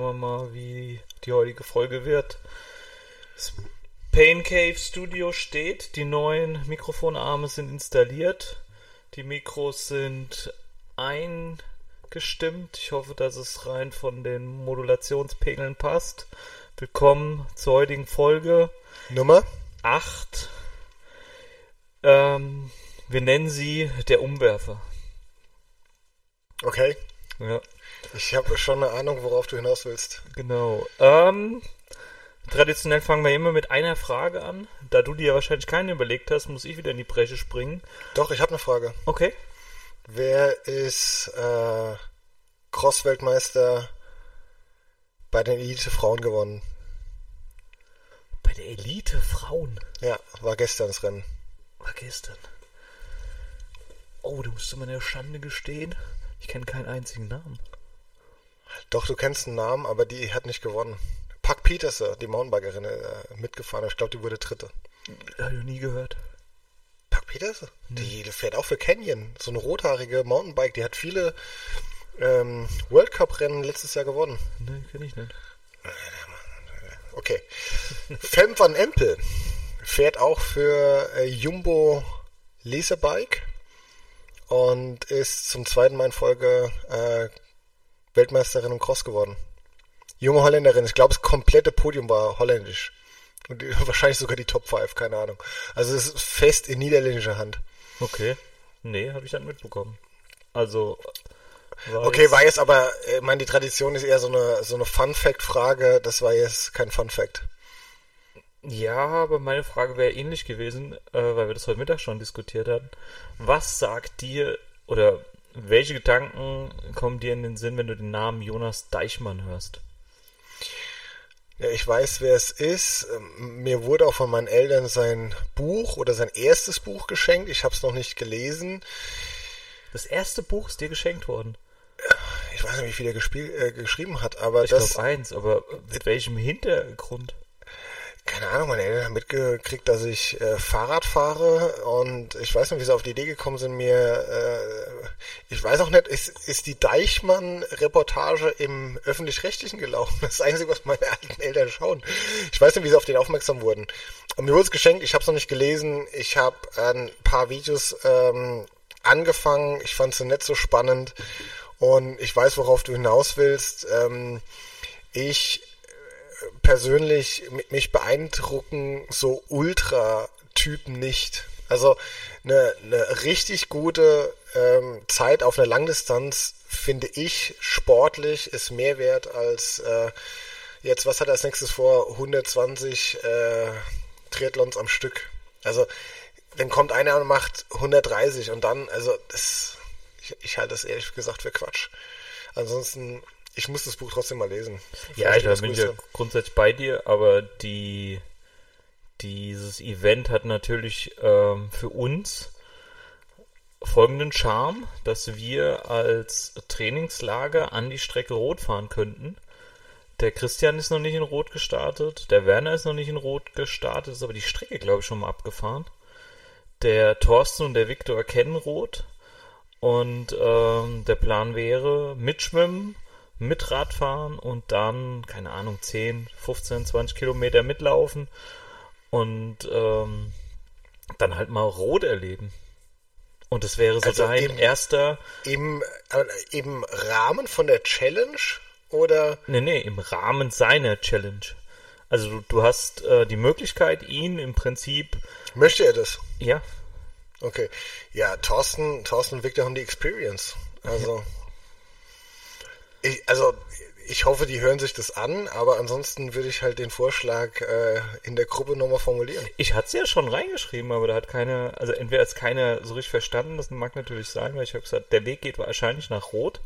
Schauen wir mal, wie die heutige Folge wird. Das Pain Cave Studio steht, die neuen Mikrofonarme sind installiert, die Mikros sind eingestimmt. Ich hoffe, dass es rein von den Modulationspegeln passt. Willkommen zur heutigen Folge Nummer? 8. Ähm, wir nennen sie der Umwerfer. Okay. Ja. Ich habe schon eine Ahnung, worauf du hinaus willst. Genau. Ähm, traditionell fangen wir immer mit einer Frage an. Da du dir ja wahrscheinlich keine überlegt hast, muss ich wieder in die Bresche springen. Doch, ich habe eine Frage. Okay. Wer ist äh, Cross-Weltmeister bei den Elite-Frauen gewonnen? Bei der Elite Frauen Ja, war gestern das Rennen. war gestern. Oh, du musst zu meiner Schande gestehen. Ich kenne keinen einzigen Namen. Doch, du kennst einen Namen, aber die hat nicht gewonnen. Puck Peterson, die Mountainbikerin, äh, mitgefahren. Ich glaube, die wurde Dritte. Habe ich noch nie gehört. Puck Peterson? Die fährt auch für Canyon. So eine rothaarige Mountainbike, die hat viele ähm, World Cup-Rennen letztes Jahr gewonnen. Ne, kenne ich nicht. Okay. Fem van Empel fährt auch für äh, Jumbo Leasebike und ist zum zweiten Mal in Folge äh, Weltmeisterin im Cross geworden. Junge Holländerin, ich glaube, das komplette Podium war holländisch. Und wahrscheinlich sogar die Top 5, keine Ahnung. Also es ist fest in niederländischer Hand. Okay. Nee, habe ich dann mitbekommen. Also. War Okay, jetzt- war jetzt aber, äh, ich meine, die Tradition ist eher so eine, so eine Fun-Fact-Frage. Das war jetzt kein Fun-Fact. Ja, aber meine Frage wäre ähnlich gewesen, äh, weil wir das heute Mittag schon diskutiert hatten. Was sagt dir oder welche Gedanken kommen dir in den Sinn, wenn du den Namen Jonas Deichmann hörst? Ja, ich weiß, wer es ist. Ähm, Mir wurde auch von meinen Eltern sein Buch oder sein erstes Buch geschenkt. Ich habe es noch nicht gelesen. Das erste Buch ist dir geschenkt worden. Ich weiß nicht, wie viel er äh, geschrieben hat, aber Ich das, glaube eins, aber mit welchem Hintergrund? Keine Ahnung, meine Eltern haben mitgekriegt, dass ich äh, Fahrrad fahre und ich weiß nicht, wie sie auf die Idee gekommen sind, mir, äh, ich weiß auch nicht, ist, ist die Deichmann-Reportage im Öffentlich-Rechtlichen gelaufen? Das ist das Einzige, was meine alten Eltern schauen. Ich weiß nicht, wie sie auf den aufmerksam wurden. Und mir wurde es geschenkt, ich habe es noch nicht gelesen, ich habe ein paar Videos ähm, angefangen, ich fand sie nicht so spannend und ich weiß, worauf du hinaus willst. Ähm, ich persönlich mi- mich beeindrucken so Ultra-Typen nicht. Also eine, eine richtig gute ähm, Zeit auf einer Langdistanz finde ich sportlich ist mehr wert als äh, jetzt, was hat er als nächstes vor? 120 äh, Triathlons am Stück. Also dann kommt einer und macht 130 und dann, also das, ich, ich halte das ehrlich gesagt für Quatsch. Ansonsten, ich muss das Buch trotzdem mal lesen. Ja, das bin ich ja grundsätzlich bei dir, aber die dieses Event hat natürlich ähm, für uns folgenden Charme, dass wir als Trainingslager an die Strecke Rot fahren könnten. Der Christian ist noch nicht in Rot gestartet, der Werner ist noch nicht in Rot gestartet, ist aber die Strecke, glaube ich, schon mal abgefahren. Der Thorsten und der Viktor kennen Rot. Und ähm, der Plan wäre mitschwimmen, mit Radfahren und dann, keine Ahnung, 10, 15, 20 Kilometer mitlaufen und ähm, dann halt mal Rot erleben. Und das wäre so Also dein im- erster, Im, äh, Im Rahmen von der Challenge oder nee, nee, im Rahmen seiner Challenge. Also du, du hast äh, die Möglichkeit, ihn im Prinzip, möchte er das? ja, Okay. Ja, Thorsten, Thorsten und Victor haben die Experience. Also, ich, also ich hoffe, die hören sich das an, aber ansonsten würde ich halt den Vorschlag äh, in der Gruppe nochmal formulieren. Ich hatte es ja schon reingeschrieben, aber da hat keiner, also entweder hat es keiner so richtig verstanden, das mag natürlich sein, weil ich habe gesagt, der Weg geht wahrscheinlich nach Rot.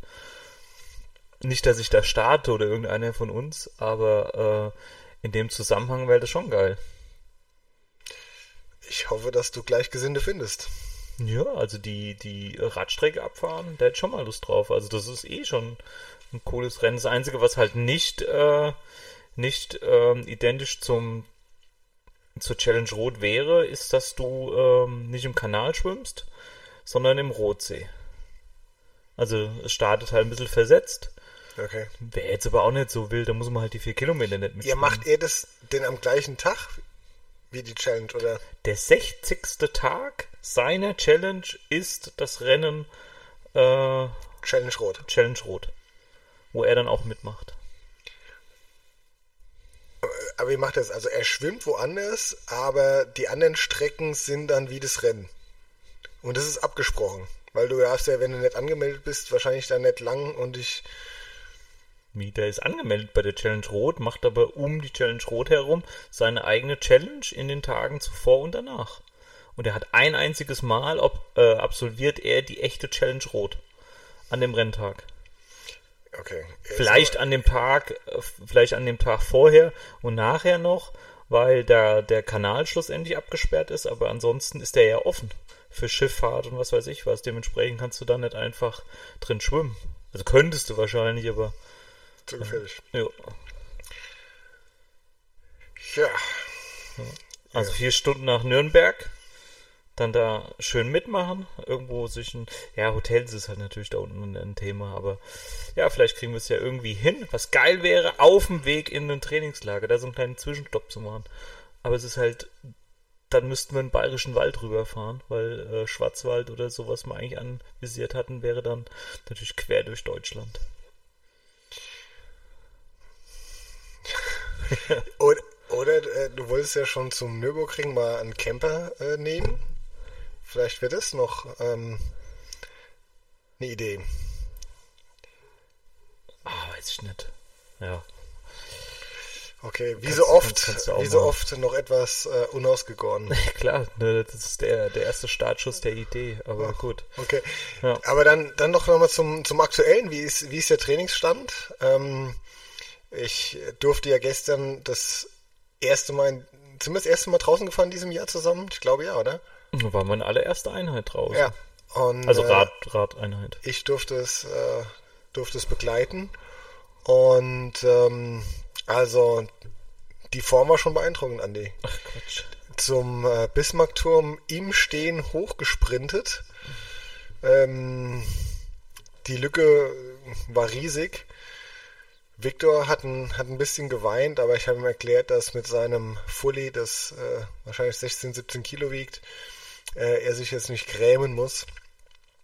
Nicht, dass ich da starte oder irgendeiner von uns, aber äh, in dem Zusammenhang wäre das schon geil. Ich hoffe, dass du Gleichgesinnte findest. Ja, also die, die Radstrecke abfahren, der hat schon mal Lust drauf. Also das ist eh schon ein cooles Rennen. Das Einzige, was halt nicht, äh, nicht ähm, identisch zum zur Challenge Rot wäre, ist, dass du ähm, nicht im Kanal schwimmst, sondern im Rotsee. Also es startet halt ein bisschen versetzt. Okay. Wäre jetzt aber auch nicht so wild, da muss man halt die vier Kilometer nicht Ja, mitspielen. macht ihr das denn am gleichen Tag wie die Challenge, oder? Der 60. Tag seiner Challenge ist das Rennen äh, Challenge Rot. Challenge Rot, wo er dann auch mitmacht. Aber wie macht er das? Also er schwimmt woanders, aber die anderen Strecken sind dann wie das Rennen. Und das ist abgesprochen. Weil du hast ja, wenn du nicht angemeldet bist, wahrscheinlich dann nicht lang und ich. Wie, der ist angemeldet bei der Challenge Rot, macht aber um die Challenge Rot herum seine eigene Challenge in den Tagen zuvor und danach. Und er hat ein einziges Mal ob, äh, absolviert er die echte Challenge Rot an dem Renntag. Okay. Vielleicht an dem Tag, äh, vielleicht an dem Tag vorher und nachher noch, weil da der Kanal schlussendlich abgesperrt ist, aber ansonsten ist der ja offen für Schifffahrt und was weiß ich was. Dementsprechend kannst du da nicht einfach drin schwimmen. Also könntest du wahrscheinlich, aber Zu gefährlich. ja. Ja. Also vier Stunden nach Nürnberg, dann da schön mitmachen, irgendwo sich ein, ja, Hotels ist halt natürlich da unten ein Thema, aber ja, vielleicht kriegen wir es ja irgendwie hin. Was geil wäre, auf dem Weg in ein Trainingslager, da so einen kleinen Zwischenstopp zu machen. Aber es ist halt, dann müssten wir in den Bayerischen Wald rüberfahren, weil äh, Schwarzwald oder so, was wir eigentlich anvisiert hatten, wäre dann natürlich quer durch Deutschland. Oder, oder äh, du wolltest ja schon zum Nürburgring mal einen Camper äh, nehmen. Vielleicht wird das noch ähm, eine Idee. Ah, weiß ich nicht. Ja. Okay, wie Kannst- so oft, kannst- kannst wie so oft noch etwas äh, unausgegoren. Klar, ne, das ist der, der erste Startschuss der Idee, aber gut. Okay. Ja. Aber dann, dann doch nochmal zum, zum Aktuellen. Wie ist, wie ist der Trainingsstand? Ähm, ich durfte ja gestern das erste Mal, sind wir das erste Mal draußen gefahren in diesem Jahr zusammen? Ich glaube ja, oder? Da war meine allererste Einheit draußen. Ja. Und, Also äh, Rad, Radeinheit. ich durfte es, äh, durfte es begleiten. Und ähm, also die Form war schon beeindruckend, Andi. Ach Quatsch. Zum äh, Bismarckturm im Stehen hochgesprintet. Ähm, die Lücke war riesig. Victor hat ein, hat ein bisschen geweint, aber ich habe ihm erklärt, dass mit seinem Fully, das äh, wahrscheinlich 16, 17 Kilo wiegt, äh, er sich jetzt nicht grämen muss.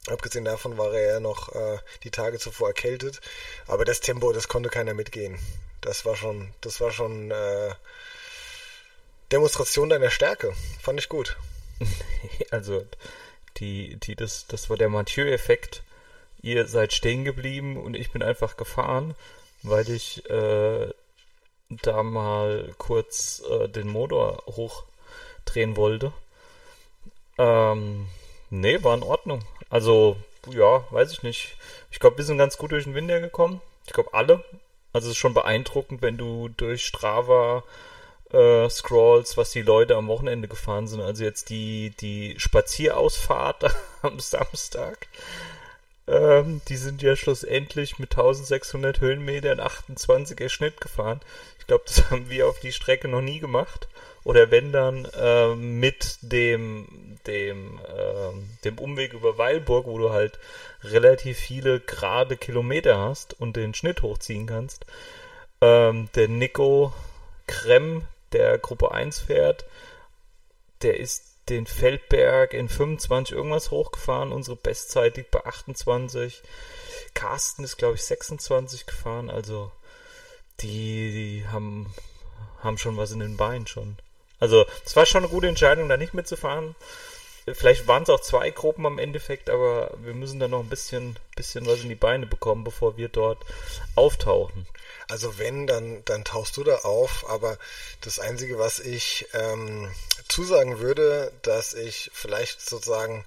Abgesehen davon war er ja noch äh, die Tage zuvor erkältet. Aber das Tempo, das konnte keiner mitgehen. Das war schon, das war schon äh, Demonstration deiner Stärke. Fand ich gut. Also die, die, das, das war der Mathieu-Effekt. Ihr seid stehen geblieben und ich bin einfach gefahren, weil ich äh, da mal kurz äh, den Motor hochdrehen wollte. Ähm, nee, war in Ordnung. Also, ja, weiß ich nicht. Ich glaube, wir sind ganz gut durch den Winter gekommen. Ich glaube, alle. Also, es ist schon beeindruckend, wenn du durch Strava äh, scrollst, was die Leute am Wochenende gefahren sind. Also jetzt die, die Spazierausfahrt am Samstag. Ähm, die sind ja schlussendlich mit 1600 Höhenmetern 28er Schnitt gefahren. Ich glaube, das haben wir auf die Strecke noch nie gemacht. Oder wenn dann ähm, mit dem, dem, ähm, dem Umweg über Weilburg, wo du halt relativ viele gerade Kilometer hast und den Schnitt hochziehen kannst. Ähm, der Nico Krem, der Gruppe 1 fährt, der ist den Feldberg in 25 irgendwas hochgefahren. Unsere Bestzeit liegt bei 28. Carsten ist, glaube ich, 26 gefahren. Also die, die haben, haben schon was in den Beinen schon. Also es war schon eine gute Entscheidung, da nicht mitzufahren. Vielleicht waren es auch zwei Gruppen am Endeffekt, aber wir müssen da noch ein bisschen, bisschen was in die Beine bekommen, bevor wir dort auftauchen. Also wenn, dann, dann tauchst du da auf, aber das Einzige, was ich ähm, zusagen würde, dass ich vielleicht sozusagen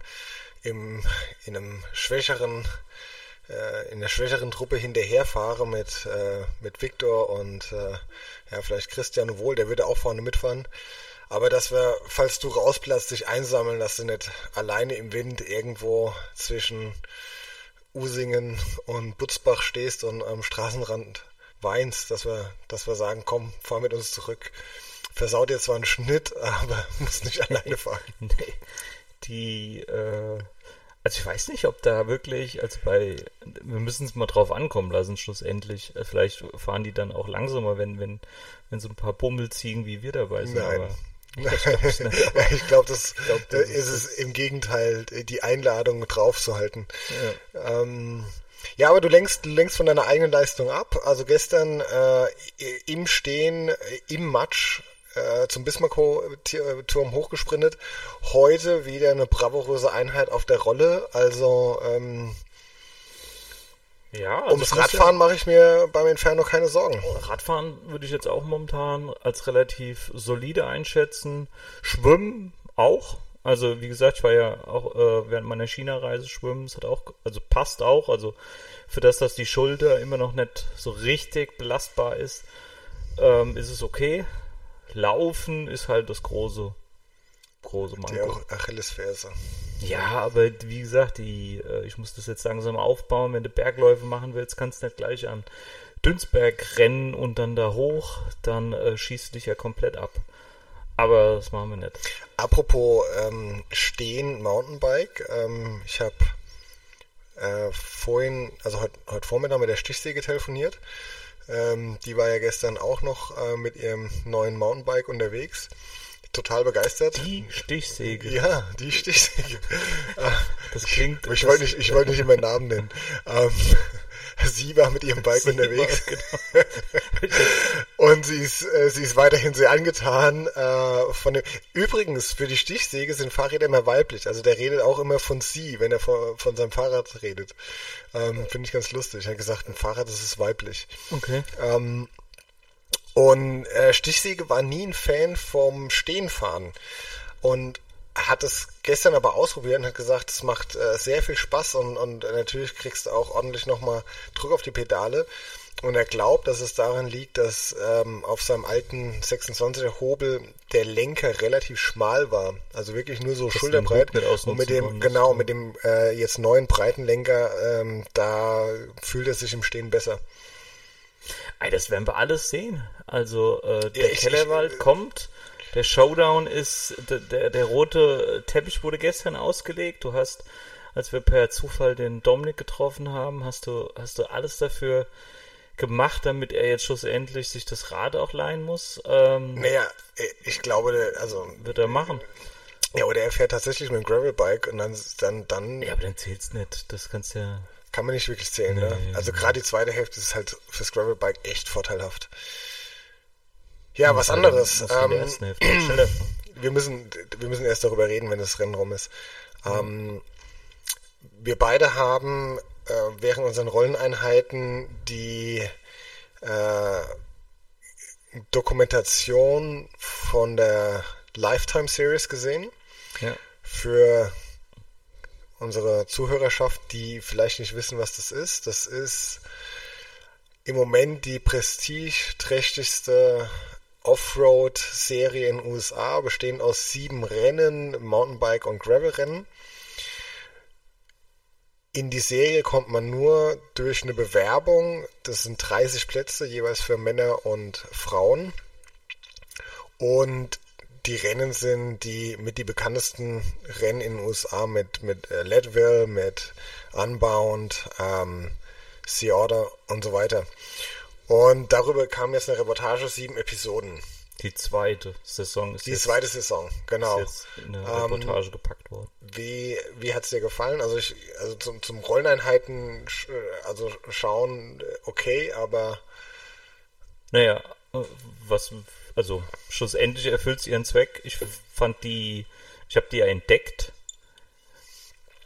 im, in einem schwächeren, in der schwächeren Truppe hinterherfahre mit, äh, mit Viktor und äh, ja, vielleicht Christian Wohl, der würde auch vorne mitfahren. Aber dass wir, falls du rausplatzt, dich einsammeln, dass du nicht alleine im Wind irgendwo zwischen Usingen und Butzbach stehst und am Straßenrand weinst, dass wir, dass wir sagen, komm, fahr mit uns zurück. Versaut dir zwar einen Schnitt, aber musst nicht alleine fahren. Nee. Die, äh, Also ich weiß nicht, ob da wirklich, also bei, wir müssen es mal drauf ankommen lassen, schlussendlich. Äh, vielleicht fahren die dann auch langsamer, wenn, wenn, wenn so ein paar Bummelziegen wie wir dabei sind. Nein. Aber ich glaube, das, glaub, das ist es im Gegenteil, die Einladung draufzuhalten. Ja. Ähm, ja, aber du lenkst, du lenkst von deiner eigenen Leistung ab. Also gestern äh, im Stehen, im Match äh, zum Bismarck-Turm hochgesprintet. Heute wieder eine bravouröse Einheit auf der Rolle. Also ähm, ja, also ums Radfahren ja, mache ich mir beim Inferno keine Sorgen. Radfahren würde ich jetzt auch momentan als relativ solide einschätzen. Schwimmen auch. Also wie gesagt, ich war ja auch äh, während meiner China-Reise schwimmen. Es hat auch, also passt auch. Also für das, dass die Schulter immer noch nicht so richtig belastbar ist, ähm, ist es okay. Laufen ist halt das große, große Manko. Auch Achillesferse. Ja, aber wie gesagt, die, äh, ich muss das jetzt langsam aufbauen. Wenn du Bergläufe machen willst, kannst du nicht gleich an Dünsberg rennen und dann da hoch, dann äh, schießt du dich ja komplett ab. Aber das machen wir nicht. Apropos ähm, Stehen Mountainbike, ähm, ich habe äh, vorhin, also heute heut Vormittag mit der Stichsäge telefoniert. Ähm, die war ja gestern auch noch äh, mit ihrem neuen Mountainbike unterwegs total begeistert. Die Stichsäge. Ja, die Stichsäge. Das klingt. Ich, ich wollte nicht, ich wollte nicht immer Namen nennen. Ähm, sie war mit ihrem Bike sie unterwegs. War, genau. und sie ist, äh, sie ist weiterhin sehr angetan äh, von dem. Übrigens, für die Stichsäge sind Fahrräder immer weiblich. Also der redet auch immer von sie, wenn er von, von seinem Fahrrad redet. Ähm, Finde ich ganz lustig. Er hat gesagt, ein Fahrrad das ist weiblich. Okay. Ähm, und äh, Stichsäge war nie ein Fan vom Stehenfahren. Und hat es gestern aber ausprobiert und hat gesagt, es macht äh, sehr viel Spaß und, und natürlich kriegst du auch ordentlich nochmal Druck auf die Pedale. Und er glaubt, dass es daran liegt, dass ähm, auf seinem alten 26er Hobel der Lenker relativ schmal war. Also wirklich nur so das schulterbreit. Und mit dem, genau, mit dem äh, jetzt neuen breiten Lenker, ähm, da fühlt er sich im Stehen besser. Ey, das werden wir alles sehen. Also äh, der ja, Kellerwald ich, kommt. Der Showdown ist, der, der, der, rote Teppich wurde gestern ausgelegt. Du hast, als wir per Zufall den Dominik getroffen haben, hast du, hast du alles dafür gemacht, damit er jetzt schlussendlich sich das Rad auch leihen muss. Ähm, naja, ich glaube, also. Wird er machen. Ja, oder er fährt tatsächlich mit dem Gravelbike und dann, dann, dann. Ja, aber dann zählt's nicht. Das kannst ja. Kann man nicht wirklich zählen, ne? nee, ne? Also gerade die zweite Hälfte ist halt fürs Gravelbike echt vorteilhaft. Ja, was anderes. Ähm, wir müssen, wir müssen erst darüber reden, wenn das Rennen rum ist. Ähm, wir beide haben äh, während unseren Rolleneinheiten die äh, Dokumentation von der Lifetime Series gesehen. Ja. Für unsere Zuhörerschaft, die vielleicht nicht wissen, was das ist. Das ist im Moment die prestigeträchtigste Offroad-Serie in den USA, bestehend aus sieben Rennen, Mountainbike- und Gravel-Rennen. In die Serie kommt man nur durch eine Bewerbung. Das sind 30 Plätze, jeweils für Männer und Frauen. Und die Rennen sind die mit die bekanntesten Rennen in den USA mit, mit äh, Leadville, mit Unbound, ähm, Sea Order und so weiter. Und darüber kam jetzt eine Reportage, sieben Episoden. Die zweite Saison ist Die jetzt, zweite Saison, genau. Ist jetzt in eine Reportage ähm, gepackt worden. Wie, wie hat es dir gefallen? Also ich, also zum, zum Rolleneinheiten, also schauen, äh, okay, aber. Naja, was, also schlussendlich erfüllt es ihren Zweck. Ich fand die, ich habe die ja entdeckt.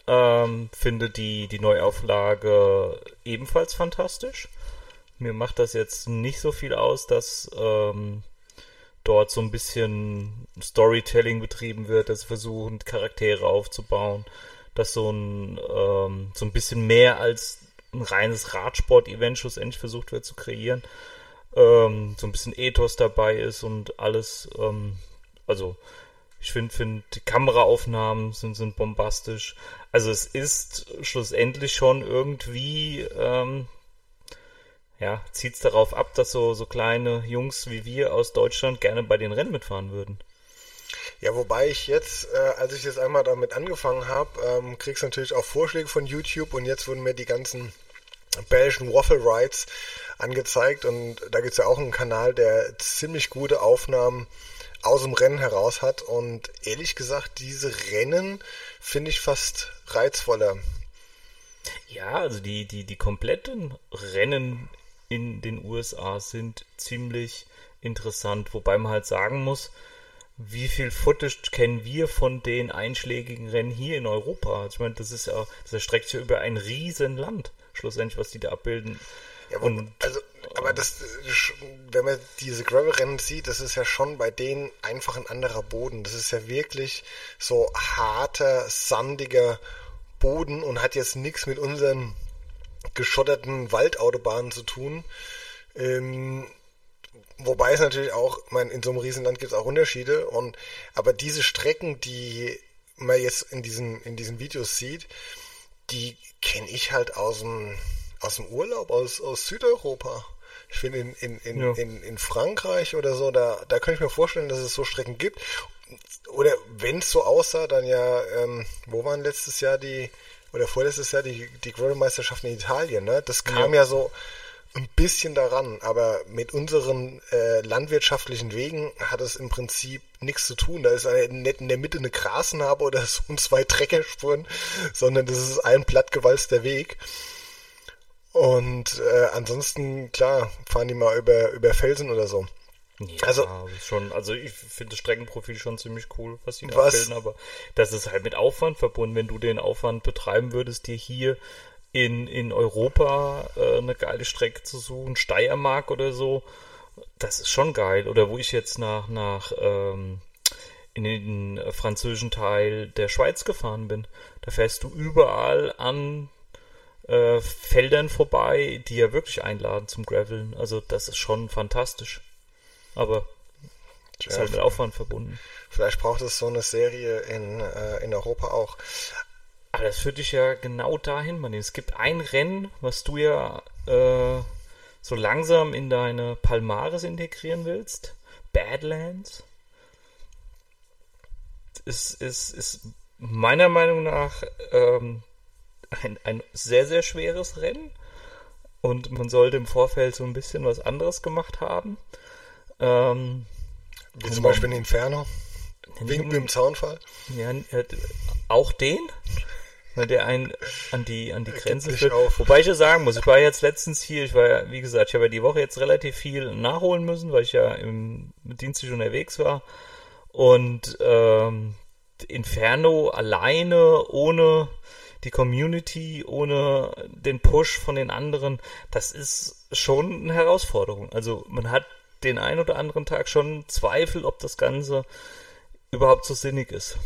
Ähm, finde die, die Neuauflage ebenfalls fantastisch. Mir macht das jetzt nicht so viel aus, dass ähm, dort so ein bisschen Storytelling betrieben wird, dass versuchen, Charaktere aufzubauen, dass so ein, ähm, so ein bisschen mehr als ein reines Radsport-Event schlussendlich versucht wird zu kreieren. Ähm, so ein bisschen Ethos dabei ist und alles, ähm, also ich finde, find, die Kameraaufnahmen sind, sind bombastisch. Also es ist schlussendlich schon irgendwie ähm, ja, zieht es darauf ab, dass so, so kleine Jungs wie wir aus Deutschland gerne bei den Rennen mitfahren würden. Ja, wobei ich jetzt, äh, als ich jetzt einmal damit angefangen habe, ähm, kriegst natürlich auch Vorschläge von YouTube und jetzt wurden mir die ganzen belgischen Waffle Rides angezeigt und da gibt es ja auch einen Kanal, der ziemlich gute Aufnahmen aus dem Rennen heraus hat und ehrlich gesagt, diese Rennen finde ich fast reizvoller. Ja, also die, die, die kompletten Rennen in den USA sind ziemlich interessant, wobei man halt sagen muss, wie viel Footage kennen wir von den einschlägigen Rennen hier in Europa? Also ich meine, das ist ja, das erstreckt sich ja über ein riesen Land, schlussendlich, was die da abbilden. Ja, und, also, aber das, wenn man diese Gravel-Rennen sieht, das ist ja schon bei denen einfach ein anderer Boden. Das ist ja wirklich so harter, sandiger Boden und hat jetzt nichts mit unseren geschotterten Waldautobahnen zu tun. Ähm, wobei es natürlich auch, ich meine, in so einem Riesenland gibt es auch Unterschiede. Und aber diese Strecken, die man jetzt in diesen, in diesen Videos sieht, die kenne ich halt aus dem, aus dem Urlaub, aus, aus Südeuropa. Ich finde in, in, in, ja. in, in Frankreich oder so, da, da kann ich mir vorstellen, dass es so Strecken gibt. Oder wenn es so aussah, dann ja, ähm, wo waren letztes Jahr die, oder vorletztes Jahr die, die Gravel-Meisterschaften in Italien, ne? Das kam ja, ja so ein bisschen daran, aber mit unseren äh, landwirtschaftlichen Wegen hat es im Prinzip nichts zu tun. Da ist eine, nicht in der Mitte eine Grasnarbe oder so und zwei Treckerspuren, sondern das ist ein plattgewalzter Weg. Und äh, ansonsten, klar, fahren die mal über, über Felsen oder so. Ja, also schon, also ich finde das Streckenprofil schon ziemlich cool, was sie da abbilden, aber das ist halt mit Aufwand verbunden, wenn du den Aufwand betreiben würdest, dir hier in, in Europa äh, eine geile Strecke zu suchen, Steiermark oder so, das ist schon geil. Oder wo ich jetzt nach, nach ähm, in den französischen Teil der Schweiz gefahren bin, da fährst du überall an äh, Feldern vorbei, die ja wirklich einladen zum Graveln. Also das ist schon fantastisch. Aber ist halt mit Aufwand verbunden. Vielleicht braucht es so eine Serie in, äh, in Europa auch. Aber das führt dich ja genau dahin, man. Es gibt ein Rennen, was du ja äh, so langsam in deine Palmares integrieren willst. Badlands. Ist, ist, ist meiner Meinung nach ähm, ein, ein sehr, sehr schweres Rennen. Und man sollte im Vorfeld so ein bisschen was anderes gemacht haben. Ähm, Wie zum Beispiel ein Inferno. Wegen dem Zaunfall. Ja, auch den, der einen an die, an die Grenze führt. Wobei ich ja sagen muss, ich war jetzt letztens hier, ich war ja, wie gesagt, ich habe ja die Woche jetzt relativ viel nachholen müssen, weil ich ja im dienstlich unterwegs war. Und ähm, Inferno alleine, ohne die Community, ohne den Push von den anderen, das ist schon eine Herausforderung. Also man hat den einen oder anderen Tag schon Zweifel, ob das Ganze überhaupt so sinnig ist.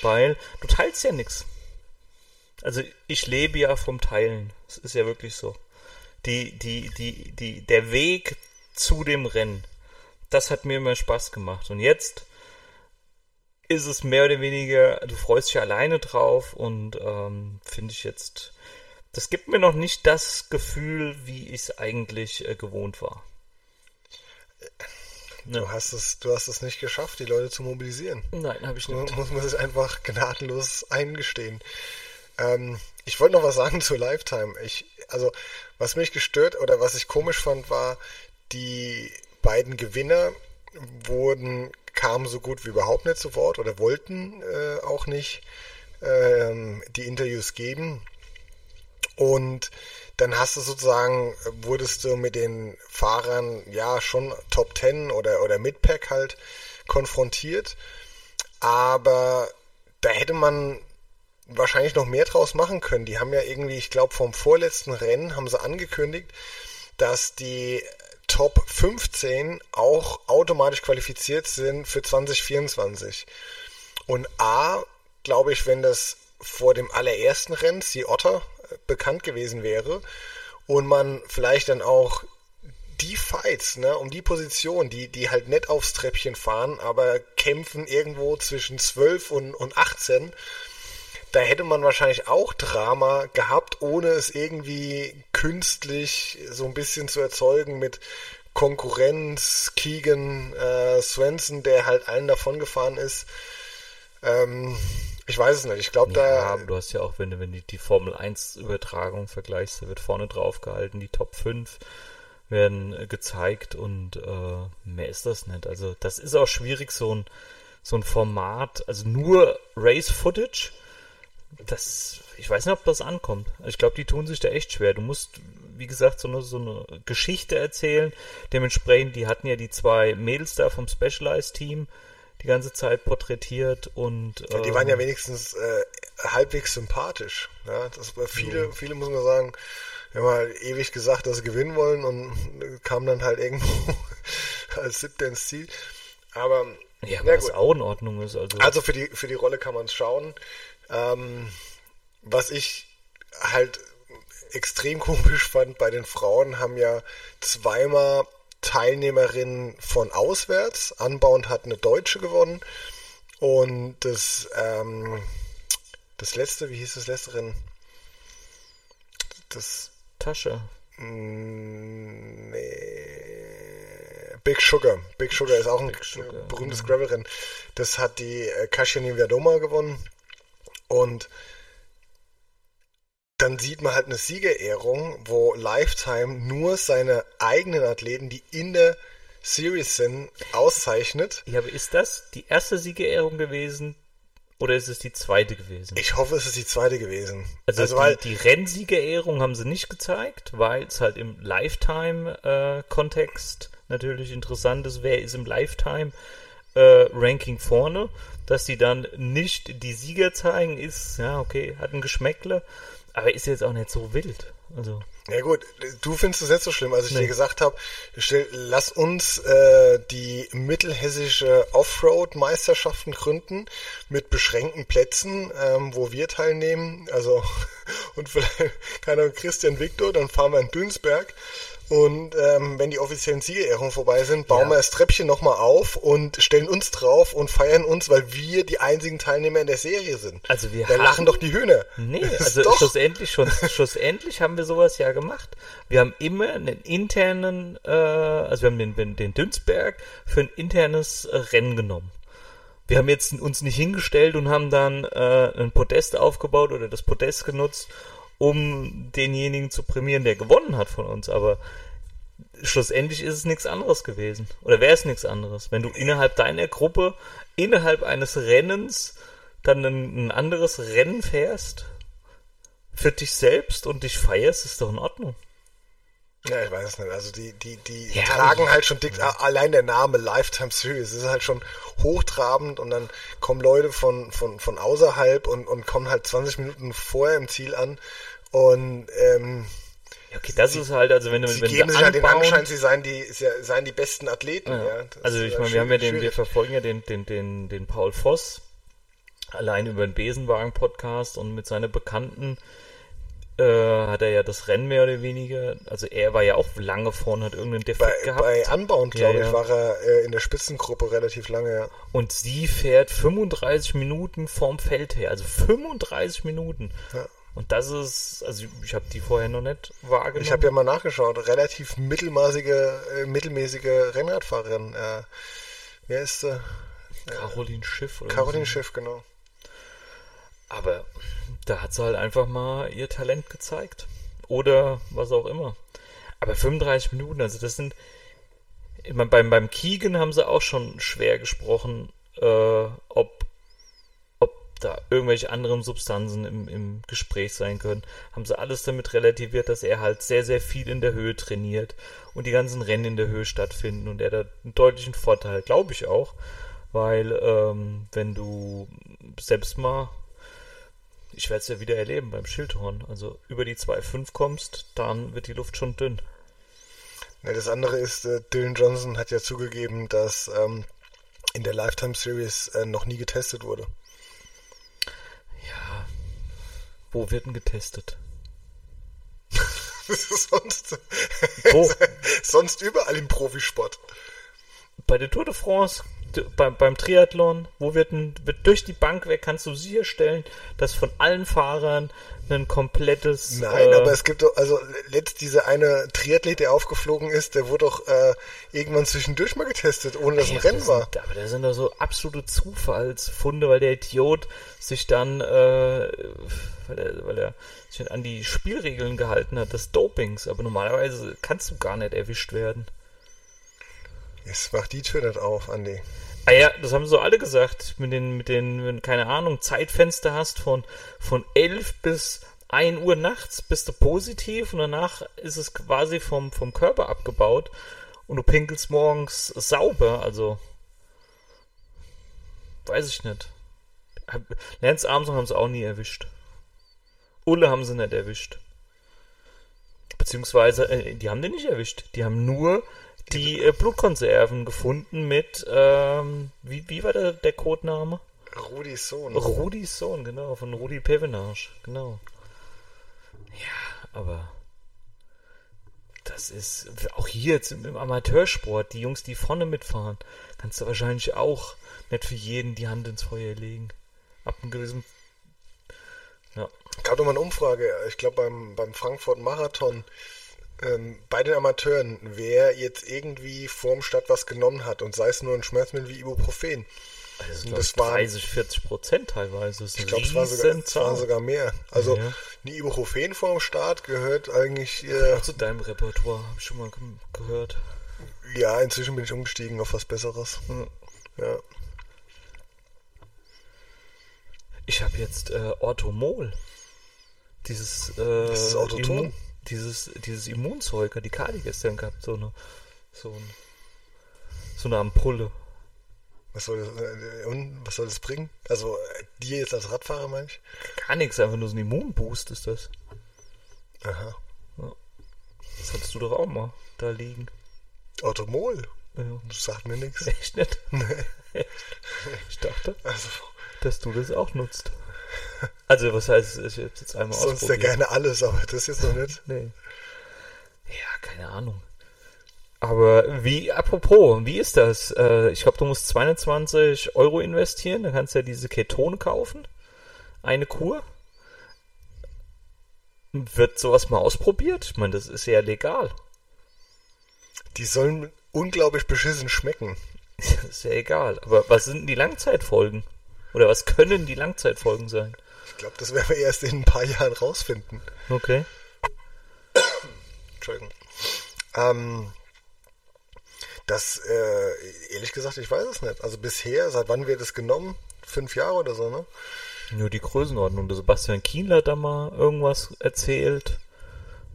Weil du teilst ja nichts. Also ich lebe ja vom Teilen. Das ist ja wirklich so. Die, die, die, die, der Weg zu dem Rennen, das hat mir immer Spaß gemacht. Und jetzt ist es mehr oder weniger, du freust dich alleine drauf und ähm, finde ich jetzt, das gibt mir noch nicht das Gefühl, wie ich es eigentlich äh, gewohnt war. Du ja. hast es, du hast es nicht geschafft, die Leute zu mobilisieren. Nein, habe ich nicht. Muss man sich einfach gnadenlos eingestehen. Ähm, ich wollte noch was sagen zu Lifetime. Ich, also, was mich gestört oder was ich komisch fand, war, die beiden Gewinner wurden, kamen so gut wie überhaupt nicht zu Wort oder wollten äh, auch nicht ähm, die Interviews geben. Und dann hast du sozusagen, wurdest du mit den Fahrern ja schon Top 10 oder, oder Midpack halt konfrontiert. Aber da hätte man wahrscheinlich noch mehr draus machen können. Die haben ja irgendwie, ich glaube, vom vorletzten Rennen haben sie angekündigt, dass die Top 15 auch automatisch qualifiziert sind für 2024. Und A, glaube ich, wenn das vor dem allerersten Rennen, die Otter, bekannt gewesen wäre und man vielleicht dann auch die Fights, ne, um die Position, die, die halt nicht aufs Treppchen fahren, aber kämpfen irgendwo zwischen 12 und, und 18, da hätte man wahrscheinlich auch Drama gehabt, ohne es irgendwie künstlich so ein bisschen zu erzeugen mit Konkurrenz, Keegan, äh, Swenson, der halt allen davon gefahren ist. Ähm, ich weiß es nicht. Ich glaube, Ja, da. du hast ja auch, wenn du, wenn du die Formel 1 Übertragung vergleichst, da wird vorne drauf gehalten, die Top 5 werden äh, gezeigt und äh, mehr ist das nicht. Also das ist auch schwierig, so ein, so ein Format, also nur Race Footage, das, ich weiß nicht, ob das ankommt. Ich glaube, die tun sich da echt schwer. Du musst, wie gesagt, so eine, so eine Geschichte erzählen. Dementsprechend, die hatten ja die zwei Mädels da vom Specialized Team die ganze Zeit porträtiert und Ja, die waren ähm, ja wenigstens äh, halbwegs sympathisch. Ja, das war viele, viele muss man sagen, haben halt ewig gesagt, dass sie gewinnen wollen und kamen dann halt irgendwo als siebter ins Ziel. Aber Ja, was auch in Ordnung ist. Also, Also für die, für die Rolle kann man es schauen. Ähm, was ich halt extrem komisch fand, bei den Frauen haben ja zweimal Teilnehmerinnen von auswärts. Anbauend hat eine Deutsche gewonnen. Und das, ähm, das letzte, wie hieß das letzte Rennen? Das Tasche. Mm, Nee. Big Sugar. Big Sugar ist auch ein Sugar, genau. berühmtes Gravel-Rennen. Das hat die äh, Kasia Niewiadoma gewonnen. Und dann sieht man halt eine Siegerehrung, wo Lifetime nur seine eigenen Athleten, die in der Series sind, auszeichnet. Ja, aber ist das die erste Siegerehrung gewesen oder ist es die zweite gewesen? Ich hoffe, es ist die zweite gewesen. also also weil die, die Rennsiegerehrung haben sie nicht gezeigt, weil es halt im Lifetime-Kontext natürlich interessant ist, wer ist im Lifetime-Ranking vorne. Dass die dann nicht die Sieger zeigen, ist, ja, okay, hat ein Geschmäckle, aber ist jetzt auch nicht so wild. Also, Ja gut, du findest es nicht so schlimm, als ich Nee. dir gesagt habe, lass uns äh, die mittelhessische Offroad-Meisterschaften gründen mit beschränkten Plätzen, ähm, wo wir teilnehmen. Also und vielleicht keine Ahnung, Christian Victor, dann fahren wir in Dünsberg. Und ähm, wenn die offiziellen Siegerehrungen vorbei sind, bauen Ja. wir das Treppchen nochmal auf und stellen uns drauf und feiern uns, weil wir die einzigen Teilnehmer in der Serie sind. Also wir da lachen doch die Hühner. Nee, also doch. schlussendlich schon, schlussendlich haben wir sowas ja gemacht. Wir haben immer einen internen, äh, also wir haben den, den, den Dünsberg für ein internes äh, Rennen genommen. Wir haben jetzt uns nicht hingestellt und haben dann äh, ein Podest aufgebaut oder das Podest genutzt, um denjenigen zu prämieren, der gewonnen hat von uns. Aber schlussendlich ist es nichts anderes gewesen. Oder wäre es nichts anderes. Wenn du innerhalb deiner Gruppe, innerhalb eines Rennens, dann ein, ein anderes Rennen fährst, für dich selbst und dich feierst, ist doch in Ordnung. Ja, ich weiß es nicht. Also die, die, die Ja, tragen halt schon dick, allein der Name Lifetime Series ist halt schon hochtrabend und dann kommen Leute von, von, von außerhalb und, und kommen halt 20 Minuten vorher im Ziel an und ähm, okay, das ist halt, also wenn du, sie wenn geben du sich halt den anbauen- Anschein, sie seien die, sie seien die besten Athleten. Ja. Ja. Also ich meine, wir haben ja den, wir verfolgen ja den, den, den, den Paul Voss allein über den Besenwagen-Podcast und mit seiner Bekannten äh, hat er ja das Rennen mehr oder weniger, also er war ja auch lange vorne, hat irgendeinen Defekt bei, gehabt. bei Unbound, glaube Ja, ich, war er äh, in der Spitzengruppe relativ lange, ja. Und sie fährt 35 Minuten vorm Feld her. Also 35 Minuten. Ja. Und das ist, also ich habe die vorher noch nicht wahrgenommen. Ich habe ja mal nachgeschaut, relativ mittelmaßige, äh, mittelmäßige Rennradfahrerin. Äh, wer ist sie? Caroline Schiff oder Caroline so. Schiff, genau. Aber da hat sie halt einfach mal ihr Talent gezeigt. Oder was auch immer. Aber 35 Minuten, also das sind. Ich mein, beim, beim Keegan haben sie auch schon schwer gesprochen, äh, ob da irgendwelche anderen Substanzen im, im Gespräch sein können. Haben sie alles damit relativiert, dass er halt sehr, sehr viel in der Höhe trainiert und die ganzen Rennen in der Höhe stattfinden und er da einen deutlichen Vorteil, glaube ich auch. Weil, ähm, wenn du selbst mal ich werde es ja wieder erleben beim Schildhorn. Also über die 2,5 kommst, dann wird die Luft schon dünn. Ja, das andere ist, äh, Dylan Johnson hat ja zugegeben, dass ähm, in der Lifetime Series äh, noch nie getestet wurde. Ja. Wo wird denn getestet? sonst, Wo? sonst überall im Profisport. Bei der Tour de France d- beim, beim Triathlon, wo wird, ein, wird durch die Bank weg, kannst du sicherstellen, dass von allen Fahrern ein komplettes. Nein, äh, aber es gibt doch, also letzt dieser eine Triathlet, der aufgeflogen ist, der wurde doch äh, irgendwann zwischendurch mal getestet, ohne dass ein Ja, Rennen das war. Sind, aber das sind doch so absolute Zufallsfunde, weil der Idiot sich dann, äh, weil, er, weil er sich an die Spielregeln gehalten hat des Dopings. Aber normalerweise kannst du gar nicht erwischt werden. Jetzt mach die Tür nicht auf, Andi. Ah ja, das haben so alle gesagt, mit den, mit den, wenn keine Ahnung, Zeitfenster hast von, von 11 bis 1 Uhr nachts bist du positiv und danach ist es quasi vom, vom Körper abgebaut und du pinkelst morgens sauber, also weiß ich nicht. Lance Armstrong haben sie auch nie erwischt. Ulle haben sie nicht erwischt. Beziehungsweise, äh, die haben den nicht erwischt. Die haben nur die äh, Blutkonserven gefunden mit, ähm, wie, wie war der, der Codename? Rudis Sohn. Rudis Sohn, genau, von Rudi Pevenage, genau. Ja, aber das ist auch hier jetzt im, Amateursport, die Jungs, die vorne mitfahren, kannst du wahrscheinlich auch nicht für jeden die Hand ins Feuer legen. Ab einem gewissen. Ja. gab doch mal eine Umfrage, ich glaube beim, beim Frankfurt Marathon, ähm, bei den Amateuren, wer jetzt irgendwie vorm Start was genommen hat und sei es nur ein Schmerzmittel wie Ibuprofen. Also das, waren- 30, 40 Prozent teilweise. Ich eine glaube, es, waren sogar mehr. Also Ja. ein Ibuprofen vorm Start gehört eigentlich, äh, zu deinem Repertoire, habe ich schon mal ge gehört. ja, inzwischen bin ich umgestiegen auf was Besseres. Ja. Ich habe jetzt äh, Orthomol. Dieses, äh, Das ist Orthoton? Immun, dieses, dieses Immunzeug, die Kali gestern gehabt, so eine, so, ein, so eine Ampulle. Was soll das, äh, und was soll das bringen? Also äh, dir jetzt als Radfahrer, meine ich? Gar nichts, einfach nur so ein Immunboost ist das. Aha. Das hattest du doch auch mal da liegen. Automol? Ja. Das sagt mir nichts. Echt nicht? Ich dachte, Also, dass du das auch nutzt. Also, was heißt, ich hab's jetzt einmal sonst ja gerne alles, aber das jetzt noch nicht. Nee. Ja, keine Ahnung. Aber wie, apropos, wie ist das? Äh, ich glaube, du musst 220 Euro investieren, dann kannst du ja diese Ketone kaufen. Eine Kur. Wird sowas mal ausprobiert? Ich meine, das ist ja legal. Die sollen unglaublich beschissen schmecken. Ist ja egal. Aber was sind die Langzeitfolgen? Oder was können die Langzeitfolgen sein? Ich glaube, das werden wir erst in ein paar Jahren rausfinden. Okay. Entschuldigung. Ähm, das, äh, ehrlich gesagt, ich weiß es nicht. Also bisher, seit wann wird es genommen? Fünf Jahre oder so, ne? Nur die Größenordnung. Der Sebastian Kienler hat da mal irgendwas erzählt,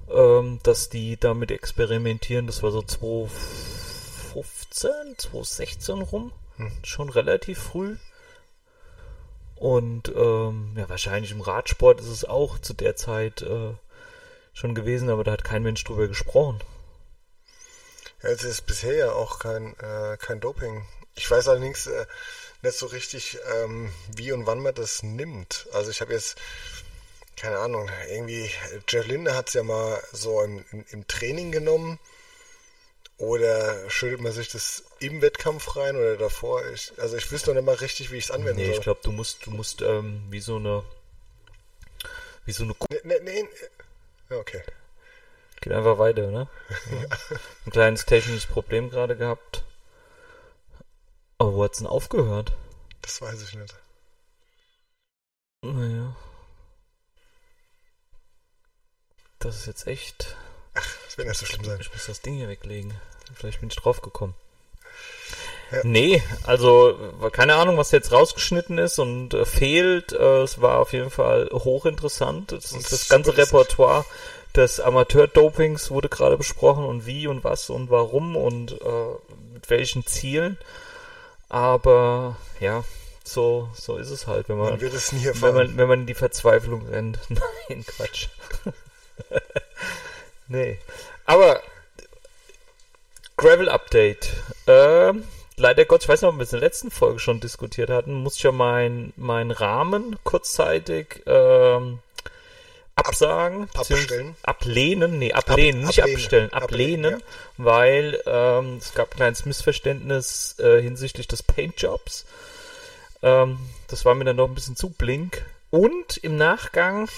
ähm, dass die damit experimentieren. Das war so 2015, 2016 rum. Schon relativ früh. Und ähm, ja, wahrscheinlich im Radsport ist es auch zu der Zeit äh, schon gewesen, aber da hat kein Mensch drüber gesprochen. Ja, es ist bisher ja auch kein, äh, kein Doping. Ich weiß allerdings äh, nicht so richtig, ähm, wie und wann man das nimmt. Also ich habe jetzt, keine Ahnung, irgendwie, Jeff Linde hat es ja mal so im, im, Training genommen. Oder schüttet man sich das im Wettkampf rein oder davor? Ich, also ich wüsste noch nicht mal richtig, wie ich es anwenden Nee, ich soll. glaube, du musst, du musst ähm, wie so eine wie so eine Kuh Nee, nee, nee. Ja, okay. Geht einfach weiter, ne? Ein kleines technisches Problem gerade gehabt. Aber wo hat's denn aufgehört? Das weiß ich nicht. Naja. Das ist jetzt echt. Das wird nicht so schlimm sein. Ich muss das Ding hier weglegen. Vielleicht bin ich drauf gekommen. Ja. Nee, also keine Ahnung, was jetzt rausgeschnitten ist und äh, fehlt. Äh, es war auf jeden Fall hochinteressant. Das, Und das ganze das- Repertoire des Amateur-Dopings wurde gerade besprochen und wie und was und warum und äh, mit welchen Zielen. Aber ja, so, so ist es halt, wenn Man man, wenn man, wenn man in die Verzweiflung rennt. Nein, Quatsch. nee. Aber Gravel Update. Ähm, leider Gott, ich weiß nicht, ob wir es in der letzten Folge schon diskutiert hatten, muss ich ja mein, mein Rahmen kurzzeitig ähm, absagen, Abbestellen? ablehnen, nee, ablehnen, Ab- nicht ablehnen. abbestellen, Ablehnen, ablehnen, weil ähm, es gab ein kleines Missverständnis äh, hinsichtlich des Paintjobs. Ähm, das war mir dann noch ein bisschen zu blink. Und im Nachgang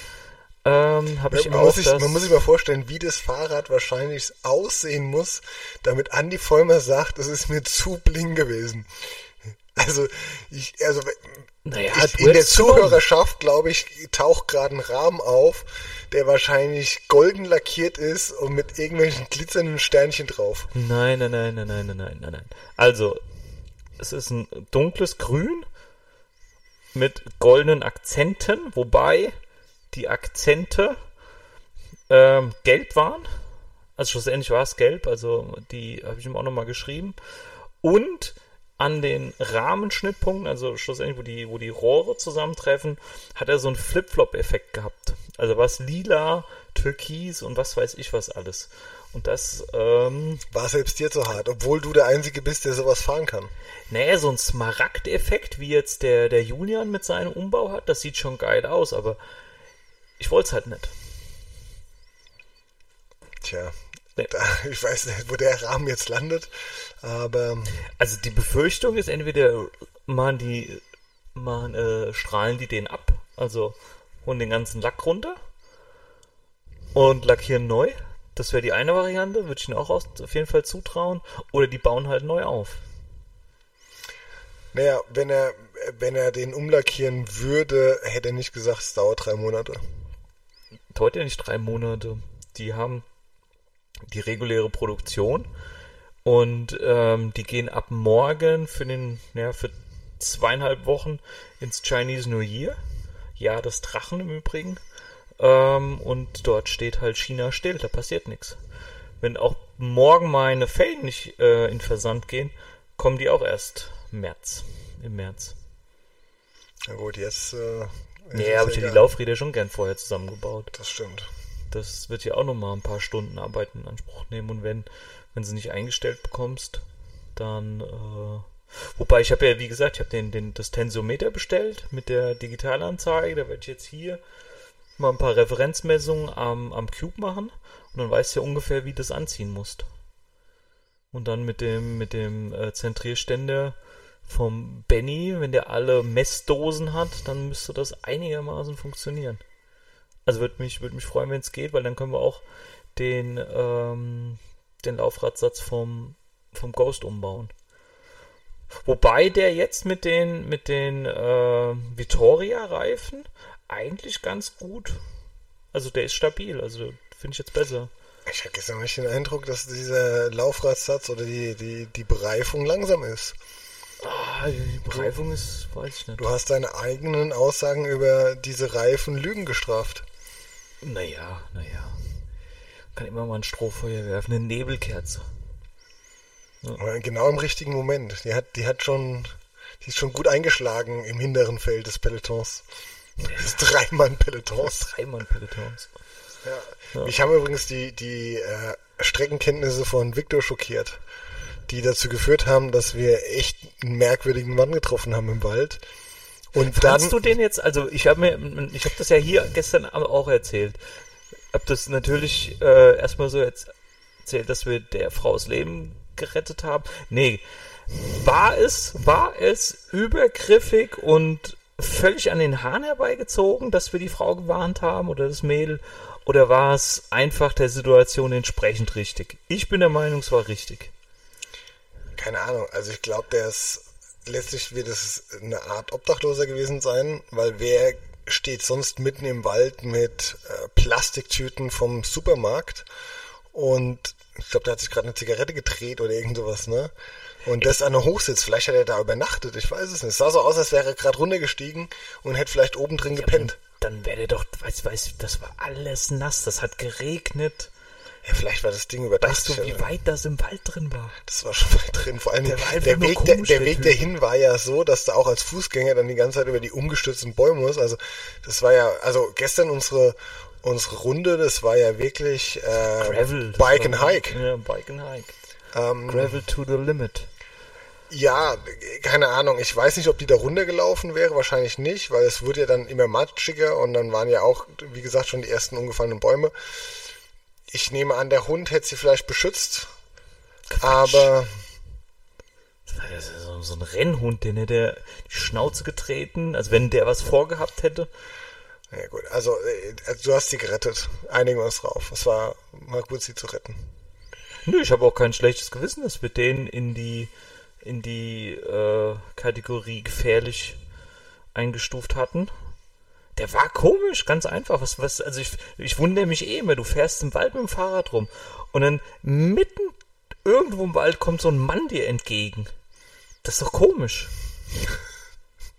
ähm, habe ich man, muss sich, man muss sich mal vorstellen, wie das Fahrrad wahrscheinlich aussehen muss, damit Andy Vollmer sagt, es ist mir zu bling gewesen. Also, ich, also naja, in der Zuhörerschaft, glaube ich, taucht gerade ein Rahmen auf, der wahrscheinlich golden lackiert ist und mit irgendwelchen glitzernden Sternchen drauf. Nein, nein, nein, nein, nein, nein, nein, nein. Also, es ist ein dunkles Grün mit goldenen Akzenten, wobei die Akzente ähm, gelb waren. Also schlussendlich war es gelb, also die habe ich ihm auch nochmal geschrieben. Und an den Rahmenschnittpunkten, also schlussendlich, wo die, wo die Rohre zusammentreffen, hat er so einen Flip-Flop-Effekt gehabt. Also was lila, türkis und was weiß ich was alles. Und das, ähm, War selbst dir zu hart, obwohl du der Einzige bist, der sowas fahren kann. naja, so ein Smaragd-Effekt, wie jetzt der, der Julian mit seinem Umbau hat, das sieht schon geil aus, aber ich wollte es halt nicht. Tja, Nee. da, ich weiß nicht, wo der Rahmen jetzt landet, aber Also die Befürchtung ist entweder machen die machen, äh, strahlen die den ab, also holen den ganzen Lack runter und lackieren neu. Das wäre die eine Variante, würde ich ihnen auch auf jeden Fall zutrauen. Oder die bauen halt neu auf. naja, wenn er, wenn er den umlackieren würde, hätte er nicht gesagt, es dauert drei Monate. Dauert ja nicht drei Monate. Die haben die reguläre Produktion und ähm, die gehen ab morgen für den, ja, für zweieinhalb Wochen ins Chinese New Year. Ja, das Drachen im Übrigen. Ähm, und dort steht halt China still, da passiert nichts. Wenn auch morgen meine Fällen nicht äh, in Versand gehen, kommen die auch erst März. Im März. Na gut, jetzt. Äh, Nee, habe ich ja die. Laufräder schon gern vorher zusammengebaut. Das stimmt. Das wird ja auch nochmal ein paar Stunden Arbeit in Anspruch nehmen. Und wenn, wenn sie nicht eingestellt bekommst, dann. Äh, wobei ich habe ja, wie gesagt, ich habe den, den, das Tensometer bestellt mit der Digitalanzeige. Da werde ich jetzt hier mal ein paar Referenzmessungen am, am Cube machen. Und dann weißt du ja ungefähr, wie du das anziehen musst. Und dann mit dem, mit dem äh, Zentrierständer vom Benny, wenn der alle Messdosen hat, dann müsste das einigermaßen funktionieren. Also würde mich, würd mich freuen, wenn es geht, weil dann können wir auch den, ähm, den Laufradsatz vom, vom Ghost umbauen. Wobei der jetzt mit den, mit den äh, Vittoria-Reifen eigentlich ganz gut. Also der ist stabil, also finde ich jetzt besser. Ich hatte gestern nicht den Eindruck, dass dieser Laufradsatz oder die, die, die Bereifung langsam ist. Ah, die Bereifung ist, weiß ich nicht. Du hast deine eigenen Aussagen über diese Reifen Lügen gestraft. Naja, naja. Kann immer mal ein Strohfeuer werfen, eine Nebelkerze. Aber genau im richtigen Moment. Die hat, die hat schon, die ist schon gut eingeschlagen im hinteren Feld des Pelotons. Des Dreimann-Pelotons. Dreimann-Pelotons. Ja. Mich haben übrigens die, die äh, Streckenkenntnisse von Victor schockiert, die dazu geführt haben, dass wir echt einen merkwürdigen Mann getroffen haben im Wald. Und Fandst dann, du den jetzt, also ich habe mir, ich habe das ja hier gestern auch erzählt. Hab das natürlich äh, erstmal so jetzt erzählt, dass wir der Frau das Leben gerettet haben. Nee, war es, war es übergriffig und völlig an den Haaren herbeigezogen, dass wir die Frau gewarnt haben oder das Mädel? Oder war es einfach der Situation entsprechend richtig? Ich bin der Meinung, es war richtig. Keine Ahnung, also ich glaube, der ist, letztlich wird es eine Art Obdachloser gewesen sein, weil wer steht sonst mitten im Wald mit äh, Plastiktüten vom Supermarkt und ich glaube, der hat sich gerade eine Zigarette gedreht oder irgend sowas, ne? Und das an der Hochsitz, vielleicht hat er da übernachtet, ich weiß es nicht. Es sah so aus, als wäre er gerade runtergestiegen und hätte vielleicht oben drin gepennt. Dann wäre der doch, weiß, weiß, das war alles nass, das hat geregnet. Ja, vielleicht war das Ding überdacht. Weißt du, wie weit das im Wald drin war? Das war schon weit drin. Vor allem Der der, der, Weg, der, der Weg dahin war ja so, dass du auch als Fußgänger dann die ganze Zeit über die umgestürzten Bäume musst. Also das war ja, also gestern unsere unsere Runde, das war ja wirklich äh, Gravel. Bike and Hike. Ja, Bike and Hike. Ähm, Gravel to the limit. Ja, keine Ahnung. Ich weiß nicht, ob die da runtergelaufen wäre. Wahrscheinlich nicht, weil es wurde ja dann immer matschiger und dann waren ja auch, wie gesagt, schon die ersten umgefallenen Bäume. Ich nehme an, der Hund hätte sie vielleicht beschützt. Aber Das ist so, so ein Rennhund, den hätte er die Schnauze getreten, als wenn der was vorgehabt hätte. ja gut, also äh, du hast sie gerettet. Einigen wir uns drauf. Es war mal gut, sie zu retten. Nö, ich habe auch kein schlechtes Gewissen, dass wir den in die in die äh, Kategorie gefährlich eingestuft hatten. Der war komisch, ganz einfach. Was, was, also ich, ich wundere mich eh immer, du fährst im Wald mit dem Fahrrad rum und dann mitten irgendwo im Wald kommt so ein Mann dir entgegen. Das ist doch komisch.